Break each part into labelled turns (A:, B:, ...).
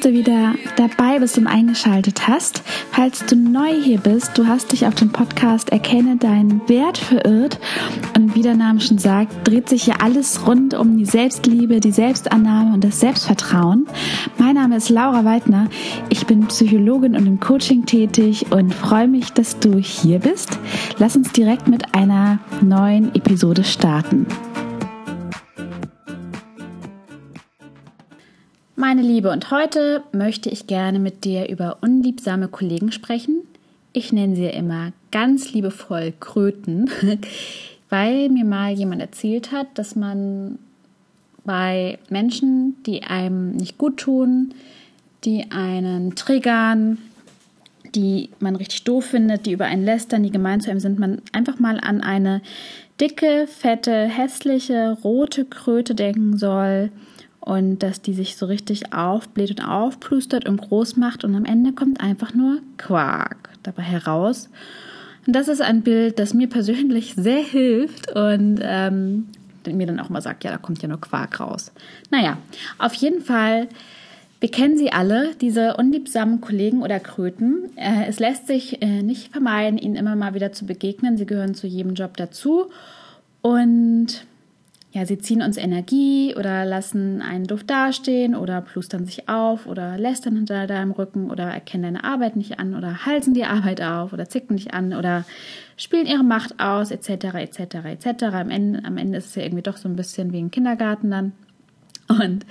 A: du wieder dabei bist und eingeschaltet hast. Falls du neu hier bist, du hast dich auf dem Podcast Erkenne deinen Wert verirrt. Und wie der Name schon sagt, dreht sich hier alles rund um die Selbstliebe, die Selbstannahme und das Selbstvertrauen. Mein Name ist Laura Weidner. Ich bin Psychologin und im Coaching tätig und freue mich, dass du hier bist. Lass uns direkt mit einer neuen Episode starten. Meine Liebe, und heute möchte ich gerne mit dir über unliebsame Kollegen sprechen. Ich nenne sie immer ganz liebevoll Kröten, weil mir mal jemand erzählt hat, dass man bei Menschen, die einem nicht gut tun, die einen triggern, die man richtig doof findet, die über einen lästern, die gemein zu einem sind, man einfach mal an eine dicke, fette, hässliche, rote Kröte denken soll und dass die sich so richtig aufbläht und aufplustert und groß macht und am Ende kommt einfach nur Quark dabei heraus. Und das ist ein Bild, das mir persönlich sehr hilft und ähm, mir dann auch mal sagt, ja, da kommt ja nur Quark raus. Naja, auf jeden Fall, wir kennen sie alle, diese unliebsamen Kollegen oder Kröten. Äh, es lässt sich äh, nicht vermeiden, ihnen immer mal wieder zu begegnen. Sie gehören zu jedem Job dazu. Und ja, sie ziehen uns Energie oder lassen einen doof dastehen oder plustern sich auf oder lästern hinter deinem Rücken oder erkennen deine Arbeit nicht an oder halsen die Arbeit auf oder zicken dich an oder spielen ihre Macht aus, etc., etc., etc. Am Ende, am Ende ist es ja irgendwie doch so ein bisschen wie ein Kindergarten dann. Und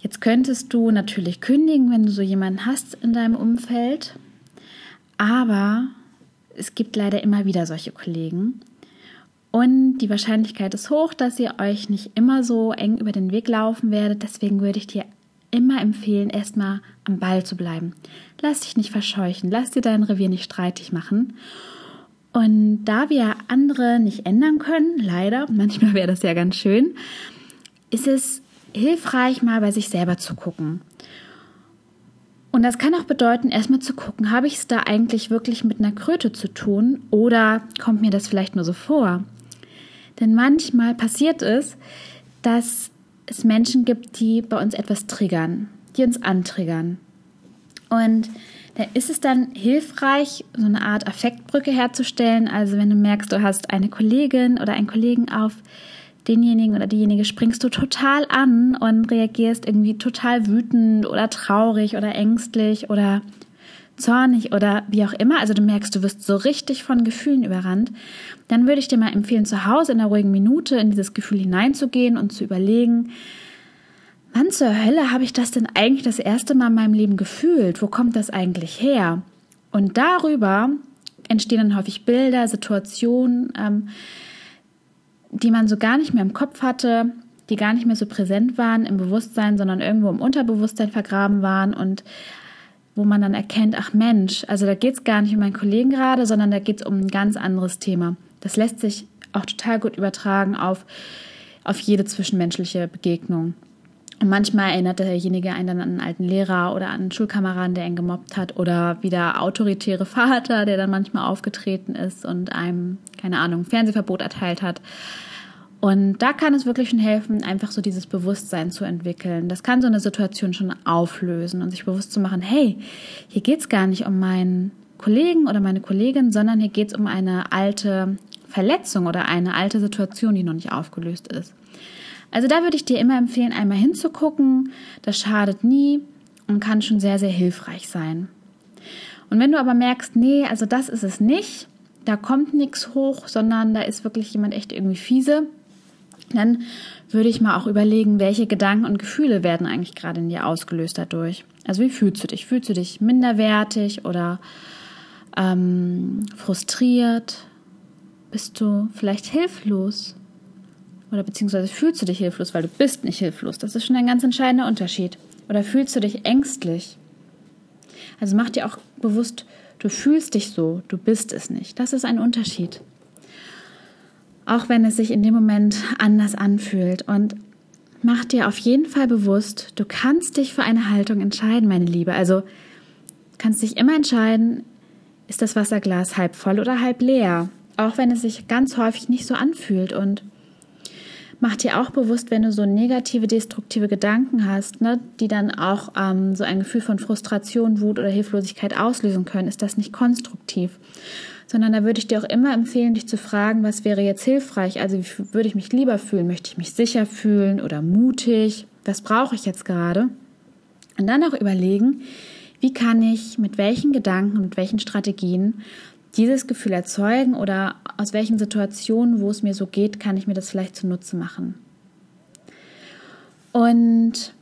A: jetzt könntest du natürlich kündigen, wenn du so jemanden hast in deinem Umfeld, aber es gibt leider immer wieder solche Kollegen. Und die Wahrscheinlichkeit ist hoch, dass ihr euch nicht immer so eng über den Weg laufen werdet. Deswegen würde ich dir immer empfehlen, erstmal am Ball zu bleiben. Lass dich nicht verscheuchen, lass dir dein Revier nicht streitig machen. Und da wir andere nicht ändern können, leider, manchmal wäre das ja ganz schön, ist es hilfreich, mal bei sich selber zu gucken. Und das kann auch bedeuten, erstmal zu gucken, habe ich es da eigentlich wirklich mit einer Kröte zu tun oder kommt mir das vielleicht nur so vor? Denn manchmal passiert es, dass es Menschen gibt, die bei uns etwas triggern, die uns antriggern. Und da ist es dann hilfreich, so eine Art Affektbrücke herzustellen. Also wenn du merkst, du hast eine Kollegin oder einen Kollegen auf denjenigen oder diejenige springst du total an und reagierst irgendwie total wütend oder traurig oder ängstlich oder zornig oder wie auch immer, also du merkst, du wirst so richtig von Gefühlen überrannt, dann würde ich dir mal empfehlen, zu Hause in einer ruhigen Minute in dieses Gefühl hineinzugehen und zu überlegen, wann zur Hölle habe ich das denn eigentlich das erste Mal in meinem Leben gefühlt? Wo kommt das eigentlich her? Und darüber entstehen dann häufig Bilder, Situationen, ähm, die man so gar nicht mehr im Kopf hatte, die gar nicht mehr so präsent waren im Bewusstsein, sondern irgendwo im Unterbewusstsein vergraben waren und wo man dann erkennt, ach Mensch, also da geht es gar nicht um meinen Kollegen gerade, sondern da geht es um ein ganz anderes Thema. Das lässt sich auch total gut übertragen auf, auf jede zwischenmenschliche Begegnung. Und manchmal erinnert derjenige einen dann an einen alten Lehrer oder an einen Schulkameraden, der ihn gemobbt hat oder wie der autoritäre Vater, der dann manchmal aufgetreten ist und einem, keine Ahnung, Fernsehverbot erteilt hat. Und da kann es wirklich schon helfen, einfach so dieses Bewusstsein zu entwickeln. Das kann so eine Situation schon auflösen und sich bewusst zu machen, hey, hier geht es gar nicht um meinen Kollegen oder meine Kollegin, sondern hier geht es um eine alte Verletzung oder eine alte Situation, die noch nicht aufgelöst ist. Also da würde ich dir immer empfehlen, einmal hinzugucken. Das schadet nie und kann schon sehr, sehr hilfreich sein. Und wenn du aber merkst, nee, also das ist es nicht, da kommt nichts hoch, sondern da ist wirklich jemand echt irgendwie fiese, dann würde ich mal auch überlegen, welche Gedanken und Gefühle werden eigentlich gerade in dir ausgelöst dadurch. Also wie fühlst du dich? Fühlst du dich minderwertig oder ähm, frustriert? Bist du vielleicht hilflos? Oder beziehungsweise fühlst du dich hilflos, weil du bist nicht hilflos. Das ist schon ein ganz entscheidender Unterschied. Oder fühlst du dich ängstlich? Also mach dir auch bewusst, du fühlst dich so, du bist es nicht. Das ist ein Unterschied auch wenn es sich in dem Moment anders anfühlt. Und mach dir auf jeden Fall bewusst, du kannst dich für eine Haltung entscheiden, meine Liebe. Also kannst dich immer entscheiden, ist das Wasserglas halb voll oder halb leer, auch wenn es sich ganz häufig nicht so anfühlt. Und mach dir auch bewusst, wenn du so negative, destruktive Gedanken hast, ne, die dann auch ähm, so ein Gefühl von Frustration, Wut oder Hilflosigkeit auslösen können, ist das nicht konstruktiv. Sondern da würde ich dir auch immer empfehlen, dich zu fragen, was wäre jetzt hilfreich? Also wie würde ich mich lieber fühlen? Möchte ich mich sicher fühlen oder mutig? Was brauche ich jetzt gerade? Und dann auch überlegen, wie kann ich mit welchen Gedanken, mit welchen Strategien dieses Gefühl erzeugen oder aus welchen Situationen, wo es mir so geht, kann ich mir das vielleicht zunutze machen. Und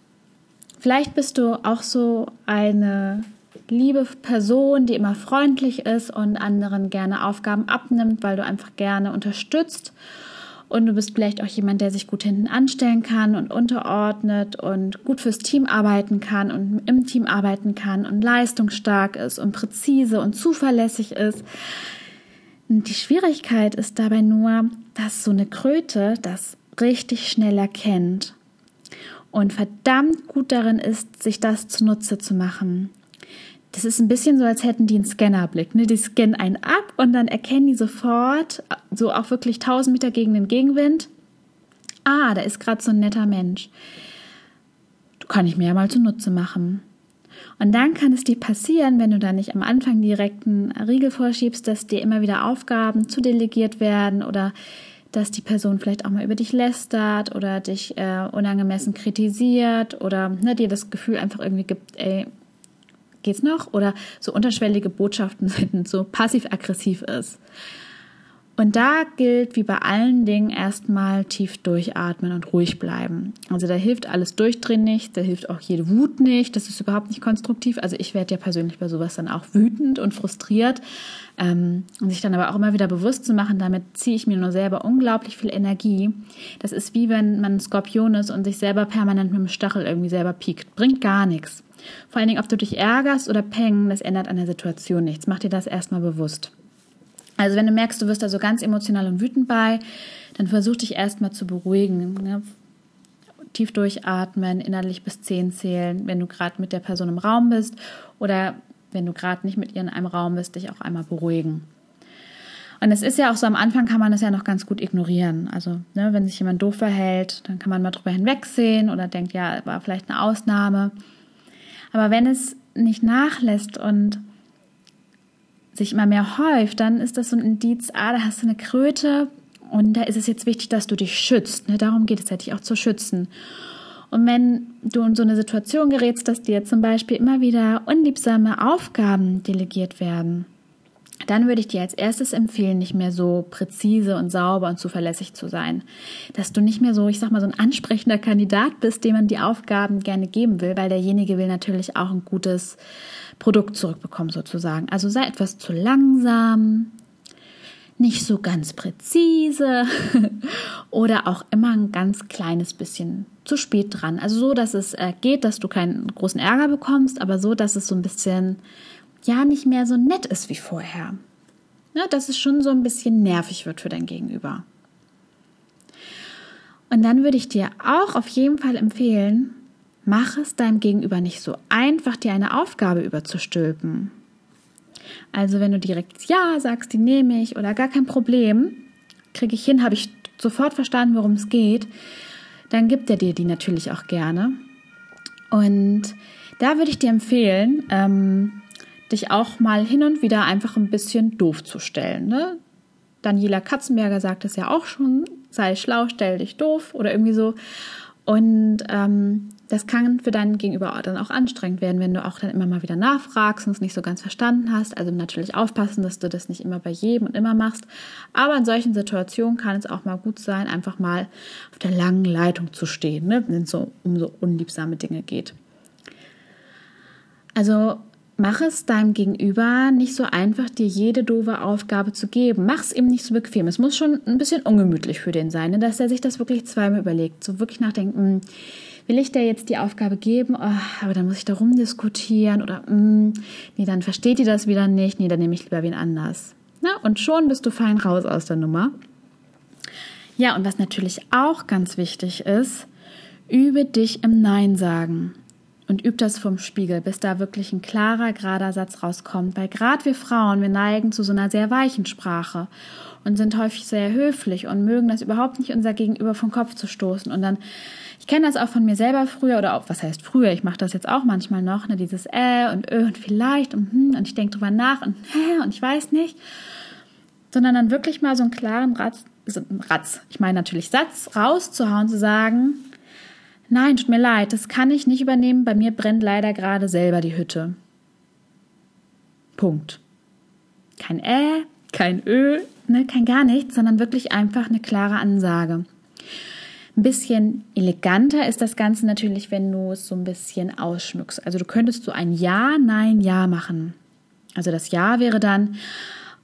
A: vielleicht bist du auch so eine liebe Person, die immer freundlich ist und anderen gerne Aufgaben abnimmt, weil du einfach gerne unterstützt und du bist vielleicht auch jemand, der sich gut hinten anstellen kann und unterordnet und gut fürs Team arbeiten kann und im Team arbeiten kann und leistungsstark ist und präzise und zuverlässig ist. Und die Schwierigkeit ist dabei nur, dass so eine Kröte das richtig schnell erkennt und verdammt gut darin ist, sich das zunutze zu machen. Das ist ein bisschen so, als hätten die einen Scannerblick. Ne? Die scannen einen ab und dann erkennen die sofort, so auch wirklich 1000 Meter gegen den Gegenwind, ah, da ist gerade so ein netter Mensch. Kann ich mir ja mal zunutze machen. Und dann kann es dir passieren, wenn du da nicht am Anfang direkt einen Riegel vorschiebst, dass dir immer wieder Aufgaben zu delegiert werden oder dass die Person vielleicht auch mal über dich lästert oder dich äh, unangemessen kritisiert oder ne, dir das Gefühl einfach irgendwie gibt, ey, geht's noch? Oder so unterschwellige Botschaften sind, so passiv-aggressiv ist. Und da gilt wie bei allen Dingen erstmal tief durchatmen und ruhig bleiben. Also da hilft alles durchdrehen nicht, da hilft auch jede Wut nicht, das ist überhaupt nicht konstruktiv. Also ich werde ja persönlich bei sowas dann auch wütend und frustriert. Ähm, und sich dann aber auch immer wieder bewusst zu machen, damit ziehe ich mir nur selber unglaublich viel Energie. Das ist wie wenn man ein Skorpion ist und sich selber permanent mit dem Stachel irgendwie selber piekt. Bringt gar nichts. Vor allen Dingen, ob du dich ärgerst oder peng, das ändert an der Situation nichts. Mach dir das erstmal bewusst. Also wenn du merkst, du wirst da so ganz emotional und wütend bei, dann versuch dich erstmal zu beruhigen. Ne? Tief durchatmen, innerlich bis zehn zählen, wenn du gerade mit der Person im Raum bist oder wenn du gerade nicht mit ihr in einem Raum bist, dich auch einmal beruhigen. Und es ist ja auch so, am Anfang kann man das ja noch ganz gut ignorieren. Also, ne, wenn sich jemand doof verhält, dann kann man mal drüber hinwegsehen oder denkt, ja, war vielleicht eine Ausnahme. Aber wenn es nicht nachlässt und sich immer mehr häuft, dann ist das so ein Indiz, ah, da hast du eine Kröte und da ist es jetzt wichtig, dass du dich schützt. Ne? Darum geht es ja, dich auch zu schützen. Und wenn du in so eine Situation gerätst, dass dir zum Beispiel immer wieder unliebsame Aufgaben delegiert werden, dann würde ich dir als erstes empfehlen, nicht mehr so präzise und sauber und zuverlässig zu sein. Dass du nicht mehr so, ich sag mal, so ein ansprechender Kandidat bist, dem man die Aufgaben gerne geben will, weil derjenige will natürlich auch ein gutes Produkt zurückbekommen, sozusagen. Also sei etwas zu langsam, nicht so ganz präzise oder auch immer ein ganz kleines bisschen zu spät dran. Also so, dass es äh, geht, dass du keinen großen Ärger bekommst, aber so, dass es so ein bisschen ja nicht mehr so nett ist wie vorher. Ja, dass es schon so ein bisschen nervig wird für dein Gegenüber. Und dann würde ich dir auch auf jeden Fall empfehlen, mach es deinem Gegenüber nicht so einfach, dir eine Aufgabe überzustülpen. Also wenn du direkt Ja sagst, die nehme ich oder gar kein Problem, kriege ich hin, habe ich sofort verstanden, worum es geht, dann gibt er dir die natürlich auch gerne. Und da würde ich dir empfehlen, ähm, dich auch mal hin und wieder einfach ein bisschen doof zu stellen. Ne? Daniela Katzenberger sagt es ja auch schon, sei schlau, stell dich doof oder irgendwie so. Und ähm, das kann für deinen Gegenüber dann auch anstrengend werden, wenn du auch dann immer mal wieder nachfragst und es nicht so ganz verstanden hast. Also natürlich aufpassen, dass du das nicht immer bei jedem und immer machst. Aber in solchen Situationen kann es auch mal gut sein, einfach mal auf der langen Leitung zu stehen, ne? wenn es so um so unliebsame Dinge geht. Also Mach es deinem Gegenüber nicht so einfach, dir jede doofe Aufgabe zu geben. Mach es ihm nicht so bequem. Es muss schon ein bisschen ungemütlich für den sein, ne? dass er sich das wirklich zweimal überlegt. So wirklich nachdenken, hm, will ich dir jetzt die Aufgabe geben? Oh, aber dann muss ich darum diskutieren oder mm, nee, dann versteht ihr das wieder nicht. Nee, dann nehme ich lieber wen anders. Na, und schon bist du fein raus aus der Nummer. Ja, und was natürlich auch ganz wichtig ist, übe dich im Nein sagen. Und üb das vom Spiegel, bis da wirklich ein klarer, gerader Satz rauskommt. Weil gerade wir Frauen, wir neigen zu so einer sehr weichen Sprache und sind häufig sehr höflich und mögen das überhaupt nicht, unser Gegenüber vom Kopf zu stoßen. Und dann, ich kenne das auch von mir selber früher oder auch, was heißt früher, ich mache das jetzt auch manchmal noch, ne, dieses äh und ö und vielleicht und hm und ich denke drüber nach und hä und ich weiß nicht. Sondern dann wirklich mal so einen klaren Ratz, Ratz, ich meine natürlich Satz rauszuhauen, zu sagen, Nein, tut mir leid, das kann ich nicht übernehmen. Bei mir brennt leider gerade selber die Hütte. Punkt. Kein Äh, kein Ö, ne, kein gar nichts, sondern wirklich einfach eine klare Ansage. Ein bisschen eleganter ist das Ganze natürlich, wenn du es so ein bisschen ausschmückst. Also du könntest so ein Ja, Nein, Ja machen. Also das Ja wäre dann,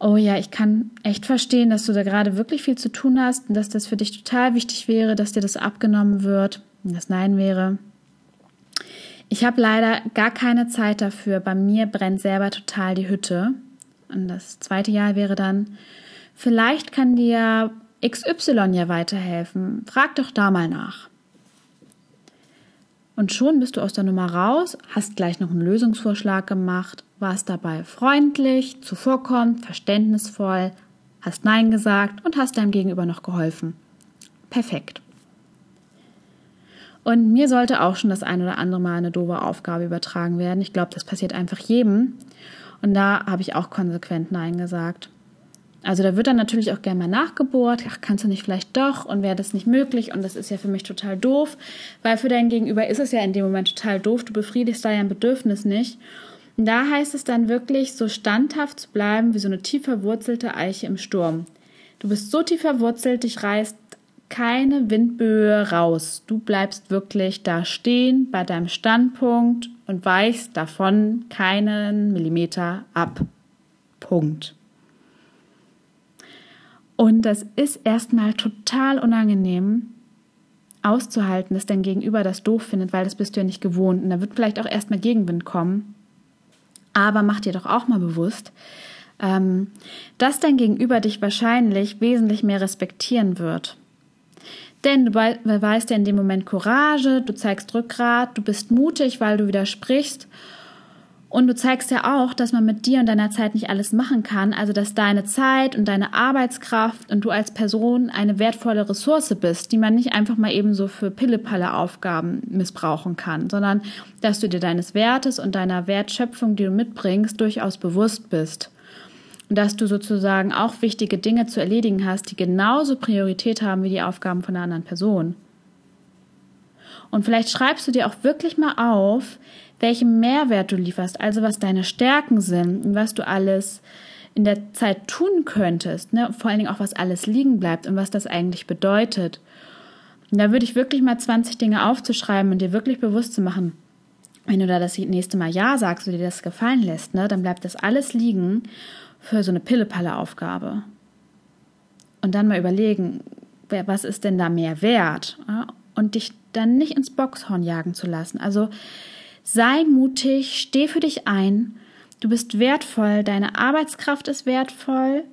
A: oh ja, ich kann echt verstehen, dass du da gerade wirklich viel zu tun hast und dass das für dich total wichtig wäre, dass dir das abgenommen wird. Das Nein wäre, ich habe leider gar keine Zeit dafür. Bei mir brennt selber total die Hütte. Und das zweite Jahr wäre dann, vielleicht kann dir XY ja weiterhelfen. Frag doch da mal nach. Und schon bist du aus der Nummer raus, hast gleich noch einen Lösungsvorschlag gemacht, warst dabei freundlich, zuvorkommend, verständnisvoll, hast Nein gesagt und hast deinem Gegenüber noch geholfen. Perfekt. Und mir sollte auch schon das ein oder andere Mal eine doofe Aufgabe übertragen werden. Ich glaube, das passiert einfach jedem. Und da habe ich auch konsequent Nein gesagt. Also da wird dann natürlich auch gerne mal nachgebohrt. Ach, kannst du nicht vielleicht doch? Und wäre das nicht möglich? Und das ist ja für mich total doof, weil für dein Gegenüber ist es ja in dem Moment total doof. Du befriedigst da ja ein Bedürfnis nicht. Und da heißt es dann wirklich, so standhaft zu bleiben wie so eine tief verwurzelte Eiche im Sturm. Du bist so tief verwurzelt, dich reißt keine Windböe raus. Du bleibst wirklich da stehen bei deinem Standpunkt und weichst davon keinen Millimeter ab. Punkt. Und das ist erstmal total unangenehm auszuhalten, dass dein Gegenüber das doof findet, weil das bist du ja nicht gewohnt. Und da wird vielleicht auch erstmal Gegenwind kommen. Aber mach dir doch auch mal bewusst, ähm, dass dein Gegenüber dich wahrscheinlich wesentlich mehr respektieren wird. Denn du beweist ja in dem Moment Courage, du zeigst Rückgrat, du bist mutig, weil du widersprichst. Und du zeigst ja auch, dass man mit dir und deiner Zeit nicht alles machen kann, also dass deine Zeit und deine Arbeitskraft und du als Person eine wertvolle Ressource bist, die man nicht einfach mal eben so für Pillepalle Aufgaben missbrauchen kann, sondern dass du dir deines Wertes und deiner Wertschöpfung, die du mitbringst, durchaus bewusst bist dass du sozusagen auch wichtige Dinge zu erledigen hast, die genauso Priorität haben wie die Aufgaben von einer anderen Person. Und vielleicht schreibst du dir auch wirklich mal auf, welchen Mehrwert du lieferst, also was deine Stärken sind und was du alles in der Zeit tun könntest, ne? vor allen Dingen auch was alles liegen bleibt und was das eigentlich bedeutet. Und da würde ich wirklich mal 20 Dinge aufzuschreiben und dir wirklich bewusst zu machen, wenn du da das nächste Mal Ja sagst oder dir das gefallen lässt, ne, dann bleibt das alles liegen für so eine Pille-Palle-Aufgabe. Und dann mal überlegen, was ist denn da mehr wert? Und dich dann nicht ins Boxhorn jagen zu lassen. Also sei mutig, steh für dich ein. Du bist wertvoll, deine Arbeitskraft ist wertvoll.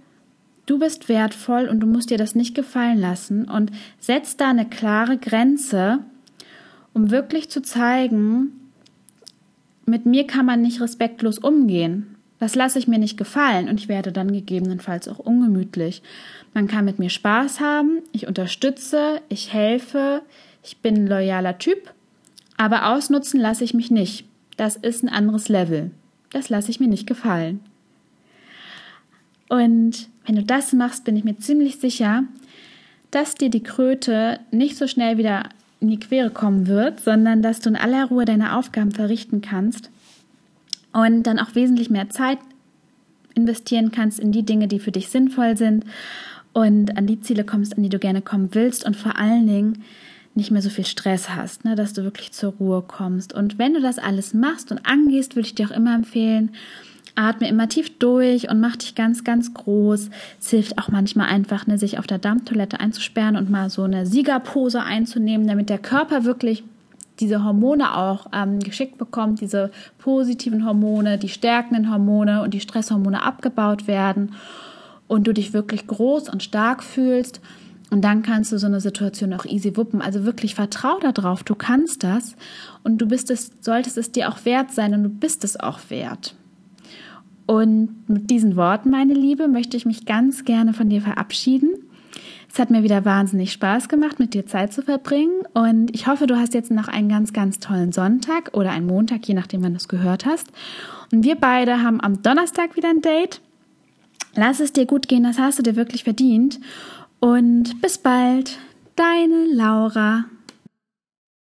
A: Du bist wertvoll und du musst dir das nicht gefallen lassen und setz da eine klare Grenze, um wirklich zu zeigen, mit mir kann man nicht respektlos umgehen. Das lasse ich mir nicht gefallen und ich werde dann gegebenenfalls auch ungemütlich. Man kann mit mir Spaß haben, ich unterstütze, ich helfe, ich bin ein loyaler Typ, aber ausnutzen lasse ich mich nicht. Das ist ein anderes Level. Das lasse ich mir nicht gefallen. Und wenn du das machst, bin ich mir ziemlich sicher, dass dir die Kröte nicht so schnell wieder in die Quere kommen wird, sondern dass du in aller Ruhe deine Aufgaben verrichten kannst und dann auch wesentlich mehr Zeit investieren kannst in die Dinge, die für dich sinnvoll sind und an die Ziele kommst, an die du gerne kommen willst und vor allen Dingen nicht mehr so viel Stress hast, ne, dass du wirklich zur Ruhe kommst. Und wenn du das alles machst und angehst, würde ich dir auch immer empfehlen, atme immer tief durch und mach dich ganz, ganz groß. Es hilft auch manchmal einfach, ne, sich auf der Dampftoilette einzusperren und mal so eine Siegerpose einzunehmen, damit der Körper wirklich diese Hormone auch ähm, geschickt bekommt, diese positiven Hormone, die stärkenden Hormone und die Stresshormone abgebaut werden und du dich wirklich groß und stark fühlst. Und dann kannst du so eine Situation auch easy wuppen. Also wirklich vertrau darauf, du kannst das und du bist es, solltest es dir auch wert sein und du bist es auch wert. Und mit diesen Worten, meine Liebe, möchte ich mich ganz gerne von dir verabschieden. Es hat mir wieder wahnsinnig Spaß gemacht, mit dir Zeit zu verbringen. Und ich hoffe, du hast jetzt noch einen ganz, ganz tollen Sonntag oder einen Montag, je nachdem, wann du es gehört hast. Und wir beide haben am Donnerstag wieder ein Date. Lass es dir gut gehen, das hast du dir wirklich verdient. Und bis bald, deine Laura.